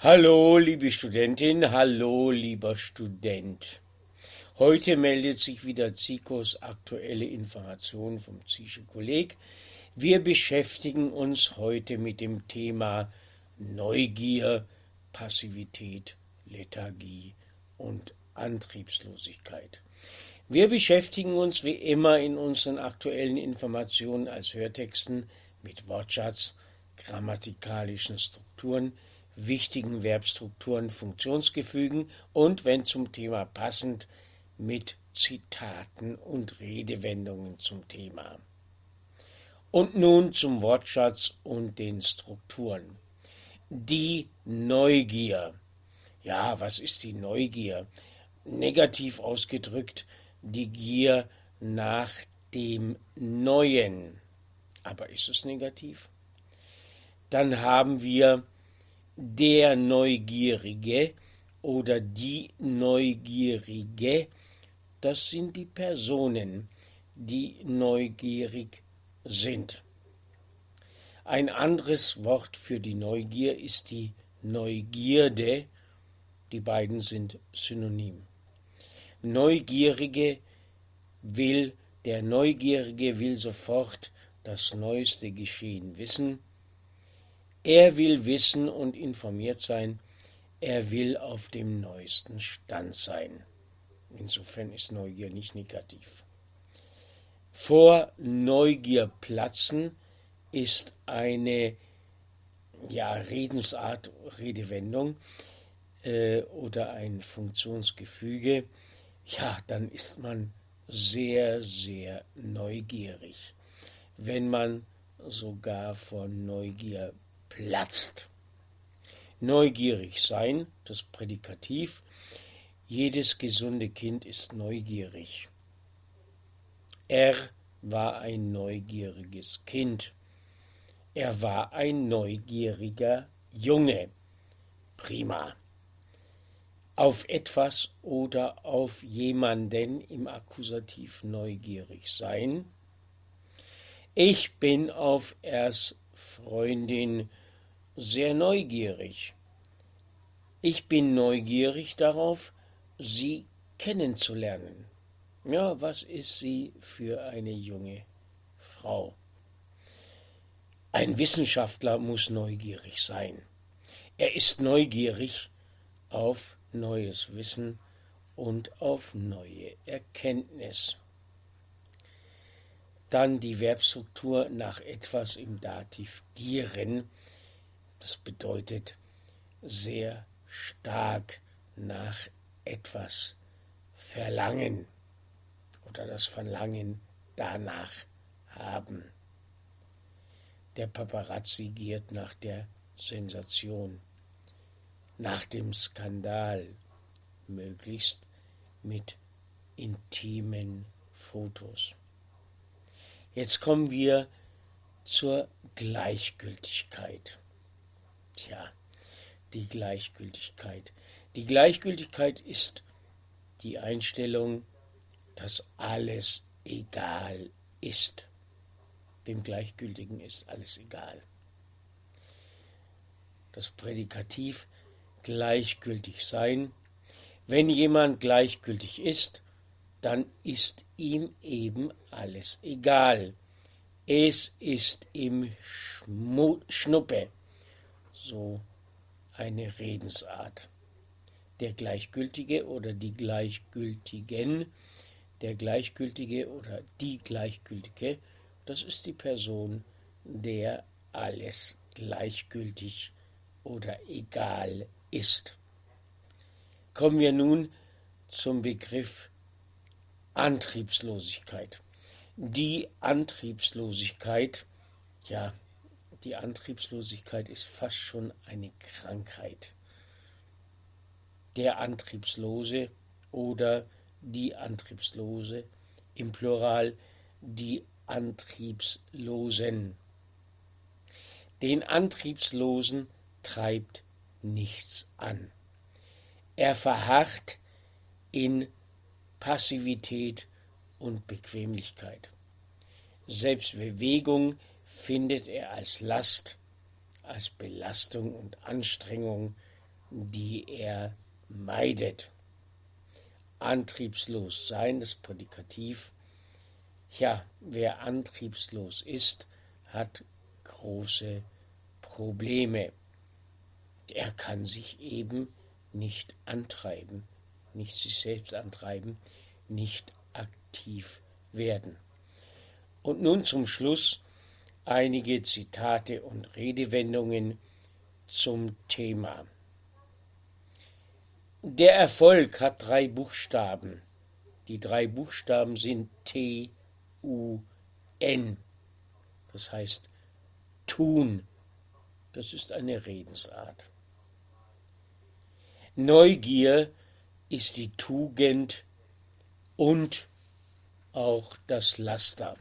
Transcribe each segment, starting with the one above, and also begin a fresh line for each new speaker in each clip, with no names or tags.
Hallo, liebe Studentin, hallo, lieber Student. Heute meldet sich wieder Zikos aktuelle Information vom Zische Kolleg. Wir beschäftigen uns heute mit dem Thema Neugier, Passivität, Lethargie und Antriebslosigkeit. Wir beschäftigen uns wie immer in unseren aktuellen Informationen als Hörtexten mit Wortschatz, grammatikalischen Strukturen, wichtigen Verbstrukturen, Funktionsgefügen und, wenn zum Thema passend, mit Zitaten und Redewendungen zum Thema. Und nun zum Wortschatz und den Strukturen. Die Neugier. Ja, was ist die Neugier? Negativ ausgedrückt, die Gier nach dem Neuen. Aber ist es negativ? Dann haben wir der Neugierige oder die Neugierige, das sind die Personen, die neugierig sind. Ein anderes Wort für die Neugier ist die Neugierde. Die beiden sind synonym. Neugierige will, der Neugierige will sofort das neueste Geschehen wissen, er will wissen und informiert sein. Er will auf dem neuesten Stand sein. Insofern ist Neugier nicht negativ. Vor Neugier platzen ist eine ja, Redensart, Redewendung äh, oder ein Funktionsgefüge. Ja, dann ist man sehr, sehr neugierig. Wenn man sogar vor Neugier platzt. Neugierig sein, das Prädikativ. Jedes gesunde Kind ist neugierig. Er war ein neugieriges Kind. Er war ein neugieriger Junge. Prima. Auf etwas oder auf jemanden im Akkusativ neugierig sein. Ich bin auf Ers Freundin sehr neugierig. Ich bin neugierig darauf, sie kennenzulernen. Ja, was ist sie für eine junge Frau? Ein Wissenschaftler muss neugierig sein. Er ist neugierig auf neues Wissen und auf neue Erkenntnis. Dann die Verbstruktur nach etwas im Dativ gieren das bedeutet sehr stark nach etwas verlangen oder das Verlangen danach haben. Der Paparazzi giert nach der Sensation, nach dem Skandal, möglichst mit intimen Fotos. Jetzt kommen wir zur Gleichgültigkeit. Die Gleichgültigkeit. Die Gleichgültigkeit ist die Einstellung, dass alles egal ist. Dem Gleichgültigen ist alles egal. Das Prädikativ gleichgültig sein. Wenn jemand gleichgültig ist, dann ist ihm eben alles egal. Es ist ihm Schmu Schnuppe so eine Redensart. Der Gleichgültige oder die Gleichgültigen, der Gleichgültige oder die Gleichgültige, das ist die Person, der alles gleichgültig oder egal ist. Kommen wir nun zum Begriff Antriebslosigkeit. Die Antriebslosigkeit, ja, die Antriebslosigkeit ist fast schon eine Krankheit. Der Antriebslose oder die Antriebslose, im Plural die Antriebslosen. Den Antriebslosen treibt nichts an. Er verharrt in Passivität und Bequemlichkeit. Selbst Bewegung findet er als Last, als Belastung und Anstrengung die er meidet. Antriebslos sein, das Prädikativ. Ja, wer antriebslos ist, hat große Probleme. Er kann sich eben nicht antreiben, nicht sich selbst antreiben, nicht aktiv werden. Und nun zum Schluss einige Zitate und Redewendungen zum Thema. Der Erfolg hat drei Buchstaben. Die drei Buchstaben sind T, U, N. Das heißt tun. Das ist eine Redensart. Neugier ist die Tugend und auch das Laster.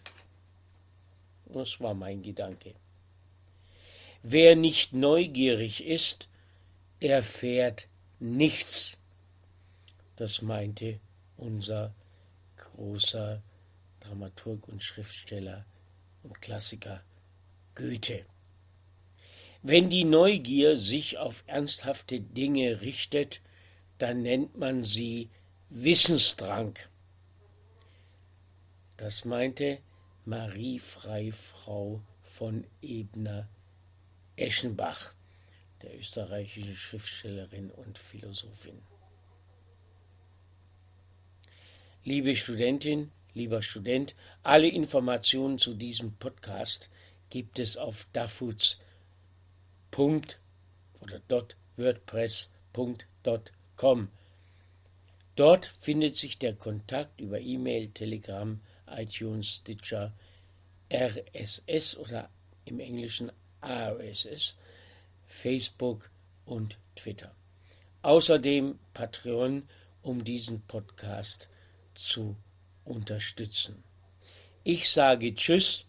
Das war mein Gedanke. Wer nicht neugierig ist, erfährt nichts. Das meinte unser großer Dramaturg und Schriftsteller und Klassiker Goethe. Wenn die Neugier sich auf ernsthafte Dinge richtet, dann nennt man sie Wissensdrang. Das meinte Marie Freifrau von Ebner-Eschenbach, der österreichischen Schriftstellerin und Philosophin. Liebe Studentin, lieber Student, alle Informationen zu diesem Podcast gibt es auf dafuts. oder .wordpress.com. Dort findet sich der Kontakt über E-Mail, Telegram, iTunes, Stitcher, RSS oder im Englischen RSS, Facebook und Twitter. Außerdem Patreon, um diesen Podcast zu unterstützen. Ich sage Tschüss,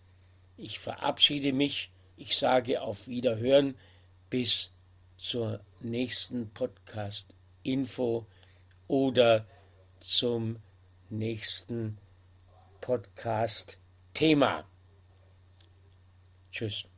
ich verabschiede mich, ich sage auf Wiederhören bis zur nächsten Podcast-Info oder zum nächsten Podcast-Thema. Tschüss.